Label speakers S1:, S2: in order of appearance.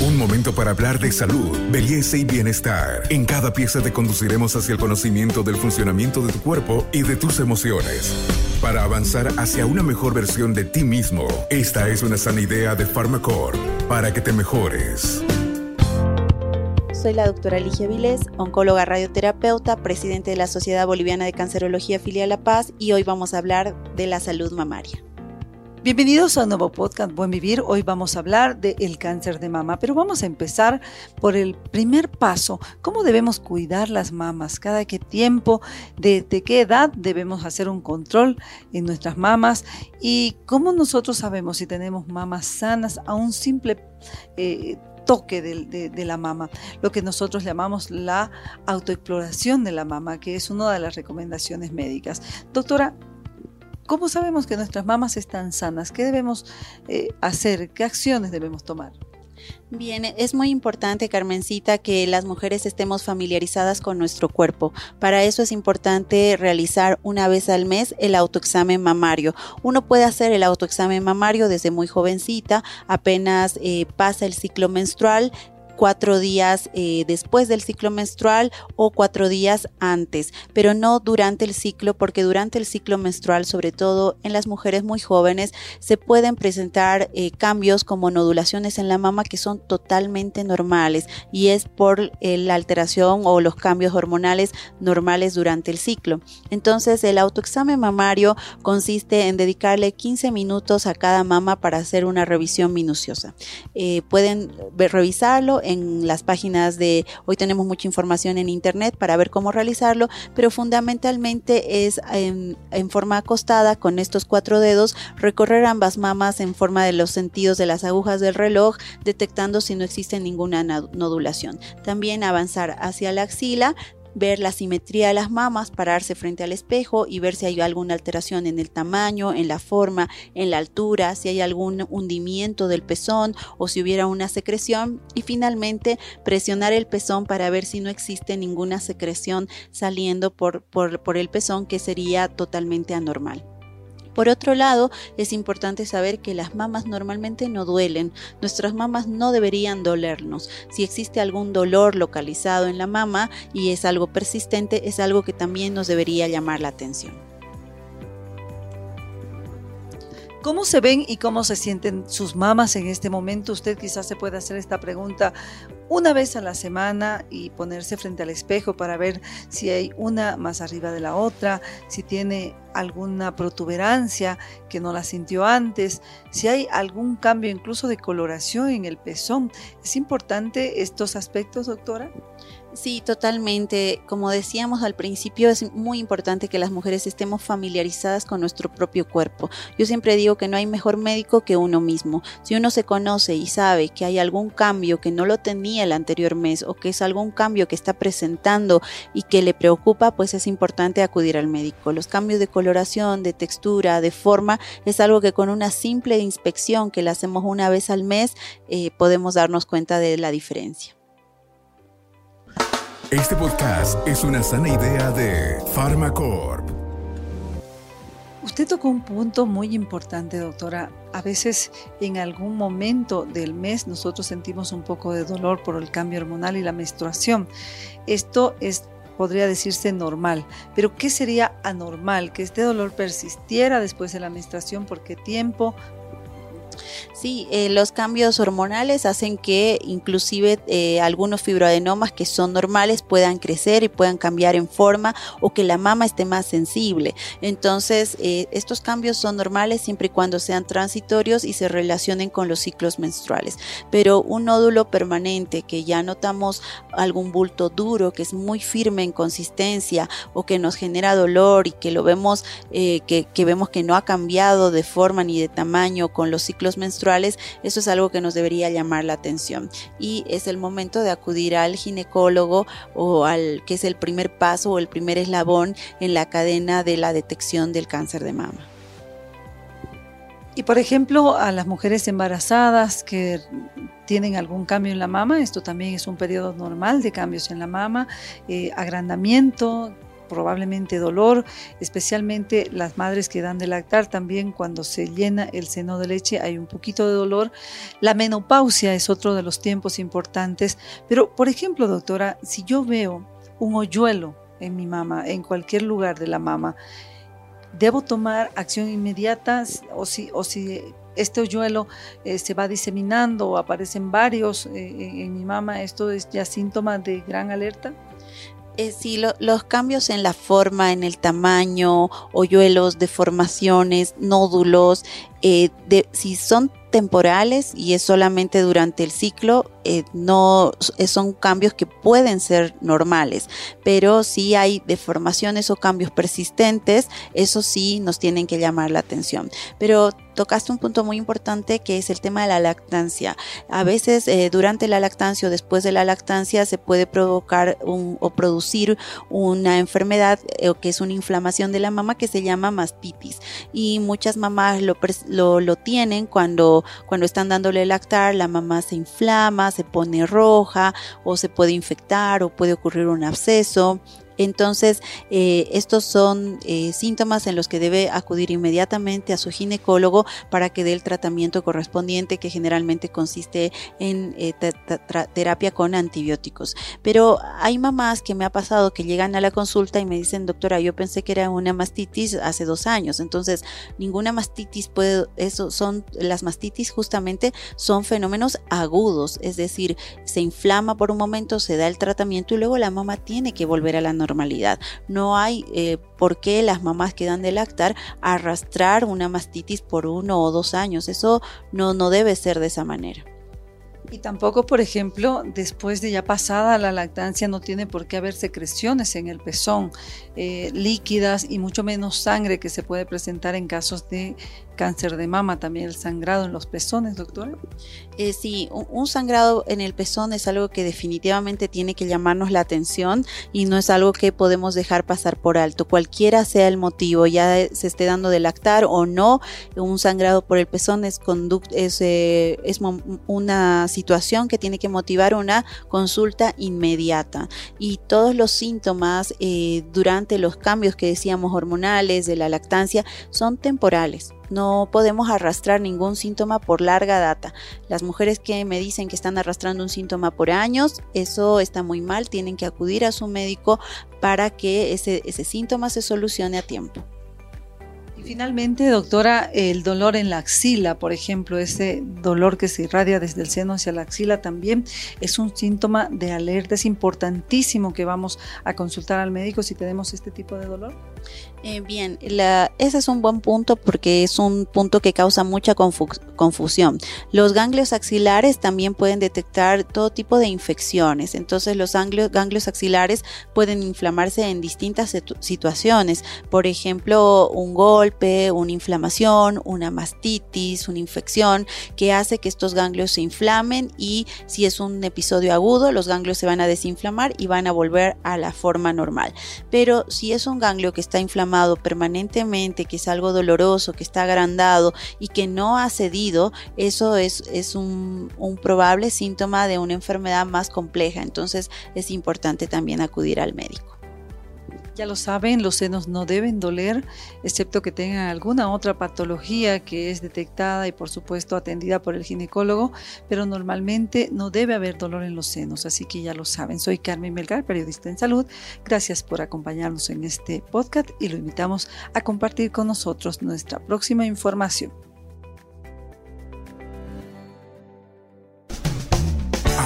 S1: Un momento para hablar de salud, belleza y bienestar. En cada pieza te conduciremos hacia el conocimiento del funcionamiento de tu cuerpo y de tus emociones. Para avanzar hacia una mejor versión de ti mismo, esta es una sana idea de Pharmacore para que te mejores.
S2: Soy la doctora Ligia Vilés, oncóloga radioterapeuta, presidente de la Sociedad Boliviana de Cancerología Filial La Paz y hoy vamos a hablar de la salud mamaria.
S3: Bienvenidos a un nuevo podcast Buen Vivir. Hoy vamos a hablar del cáncer de mama, pero vamos a empezar por el primer paso. ¿Cómo debemos cuidar las mamas? ¿Cada qué tiempo? ¿De, qué edad debemos hacer un control en nuestras mamas? ¿Y cómo nosotros sabemos si tenemos mamas sanas a un simple... Eh, toque de, de, la mama, lo que nosotros llamamos la autoexploración de la mama, que es una de las recomendaciones médicas. Doctora, ¿Cómo sabemos que nuestras mamas están sanas? ¿Qué debemos eh, hacer? ¿Qué acciones debemos tomar?
S2: Bien, es muy importante, Carmencita, que las mujeres estemos familiarizadas con nuestro cuerpo. Para eso es importante realizar una vez al mes el autoexamen mamario. Uno puede hacer el autoexamen mamario desde muy jovencita, apenas eh, pasa el ciclo menstrual, cuatro días eh, después del ciclo menstrual o cuatro días antes, pero no durante el ciclo, porque durante el ciclo menstrual, sobre todo en las mujeres muy jóvenes, se pueden presentar eh, cambios como nodulaciones en la mama que son totalmente normales y es por eh, la alteración o los cambios hormonales normales durante el ciclo. Entonces, el autoexamen mamario consiste en dedicarle 15 minutos a cada mama para hacer una revisión minuciosa. pueden revisarlo en las páginas de, hoy tenemos mucha información en internet para ver cómo realizarlo, pero fundamentalmente es en, forma acostada con estos cuatro dedos, recorrer ambas mamas en forma de los sentidos de las agujas del reloj, detectando si no existe ninguna nodulación. También avanzar hacia la axila, ver la simetría de las mamas, pararse frente al espejo y ver si hay alguna alteración en el tamaño, en la forma, en la altura, si hay algún hundimiento del pezón o si hubiera una secreción y finalmente presionar el pezón para ver si no existe ninguna secreción saliendo por, por, por el pezón que sería totalmente anormal. Por otro lado, es importante saber que las mamas normalmente no duelen. Nuestras mamas no deberían dolernos. Si existe algún dolor localizado en la mama y es algo persistente, es algo que también nos debería llamar la atención.
S3: ¿Cómo se ven y cómo se sienten sus mamas en este momento? Usted quizás se pueda hacer esta pregunta una vez a la semana y ponerse frente al espejo para ver si hay una más arriba de la otra, si tiene alguna protuberancia que no la sintió antes, si hay algún cambio incluso de coloración en el pezón. ¿Es importante estos aspectos, doctora?
S2: Sí, totalmente. Como decíamos al principio, es muy importante que las mujeres estemos familiarizadas con nuestro propio cuerpo. Yo siempre digo que no hay mejor médico que uno mismo. Si uno se conoce y sabe que hay algún cambio que no lo tenía el anterior mes o que es algún cambio que está presentando y que le preocupa, pues es importante acudir al médico. Los cambios de coloración, de textura, de forma, es algo que con una simple inspección que la hacemos una vez al mes, eh, podemos darnos cuenta de la diferencia.
S1: Este podcast es una sana idea de Pharmacorp.
S3: Usted tocó un punto muy importante, doctora. A veces en algún momento del mes nosotros sentimos un poco de dolor por el cambio hormonal y la menstruación. Esto es podría decirse normal, pero ¿qué sería anormal? Que este dolor persistiera después de la menstruación, ¿por qué tiempo?
S2: Sí, eh, los cambios hormonales hacen que inclusive eh, algunos fibroadenomas que son normales puedan crecer y puedan cambiar en forma o que la mama esté más sensible. Entonces, eh, estos cambios son normales siempre y cuando sean transitorios y se relacionen con los ciclos menstruales. Pero un nódulo permanente que ya notamos algún bulto duro, que es muy firme en consistencia o que nos genera dolor y que lo vemos, que, que vemos que no ha cambiado de forma ni de tamaño con los ciclos menstruales, eso es algo que nos debería llamar la atención y es el momento de acudir al ginecólogo o al que es el primer paso o el primer eslabón en la cadena de la detección del cáncer de mama.
S3: Y por ejemplo, a las mujeres embarazadas que tienen algún cambio en la mama, esto también es un periodo normal de cambios en la mama, eh, agrandamiento, probablemente dolor, especialmente las madres que dan de lactar, también cuando se llena el seno de leche hay un poquito de dolor. La menopausia es otro de los tiempos importantes, pero por ejemplo, doctora, si yo veo un hoyuelo en mi mama, en cualquier lugar de la mama, ¿debo tomar acción inmediata o si, o si este hoyuelo eh, se va diseminando o aparecen varios eh, en mi mama, ¿esto es ya síntoma de gran alerta?
S2: Eh, sí, los cambios en la forma, en el tamaño, hoyuelos, deformaciones, nódulos, de, si son temporales y es solamente durante el ciclo, eh, no eh, son cambios que pueden ser normales, pero si hay deformaciones o cambios persistentes, eso sí nos tienen que llamar la atención. Pero tocaste un punto muy importante que es el tema de la lactancia. A veces eh, durante la lactancia o después de la lactancia se puede provocar o producir una enfermedad que es una inflamación de la mama que se llama mastitis y muchas mamás lo, lo, lo tienen cuando cuando están dándole lactar, la mamá se inflama, se pone roja o se puede infectar o puede ocurrir un absceso entonces, eh, estos son eh, síntomas en los que debe acudir inmediatamente a su ginecólogo para que dé el tratamiento correspondiente que generalmente consiste en eh, terapia con antibióticos. Pero hay mamás que me ha pasado que llegan a la consulta y me dicen, doctora, yo pensé que era una mastitis hace dos años. Entonces, ninguna mastitis puede, eso son, las mastitis justamente son fenómenos agudos, es decir, se inflama por un momento, se da el tratamiento y luego la mamá tiene que volver a la normalidad. No hay eh, por qué las mamás que dan de lactar arrastrar una mastitis por uno o dos años. Eso no, no debe ser de esa manera.
S3: Y tampoco, por ejemplo, después de ya pasada la lactancia no tiene por qué haber secreciones en el pezón eh, líquidas y mucho menos sangre que se puede presentar en casos de cáncer de mama, también el sangrado en los pezones, doctora.
S2: Eh, sí, un, sangrado en el pezón es algo que definitivamente tiene que llamarnos la atención y no es algo que podemos dejar pasar por alto. Cualquiera sea el motivo, ya se esté dando de lactar o no, un sangrado por el pezón es, es, eh, es una situación que tiene que motivar una consulta inmediata. Y todos los síntomas eh, durante los cambios que decíamos hormonales de la lactancia son temporales no podemos arrastrar ningún síntoma por larga data. Las mujeres que me dicen que están arrastrando un síntoma por años, eso está muy mal, tienen que acudir a su médico para que ese, ese síntoma se solucione a tiempo.
S3: Finalmente, doctora, el dolor en la axila, por ejemplo, ese dolor que se irradia desde el seno hacia la axila también es un síntoma de alerta. Es importantísimo que vamos a consultar al médico si tenemos este tipo de dolor.
S2: Eh, bien, ese es un buen punto porque es un punto que causa mucha confusión. Los ganglios axilares también pueden detectar todo tipo de infecciones. Entonces, los ganglios, axilares pueden inflamarse en distintas situaciones. Por ejemplo, un una inflamación, una mastitis, una infección que hace que estos ganglios se inflamen y si es un episodio agudo, los ganglios se van a desinflamar y van a volver a la forma normal. Pero si es un ganglio que está inflamado permanentemente, que es algo doloroso, que está agrandado y que no ha cedido, eso es, es un probable síntoma de una enfermedad más compleja. Entonces es importante también acudir al médico.
S3: Ya lo saben, los senos no deben doler, excepto que tengan alguna otra patología que es detectada y por supuesto atendida por el ginecólogo, pero normalmente no debe haber dolor en los senos, así que ya lo saben. Soy Carmen Melgar, periodista en salud. Gracias por acompañarnos en este podcast y lo invitamos a compartir con nosotros nuestra próxima información.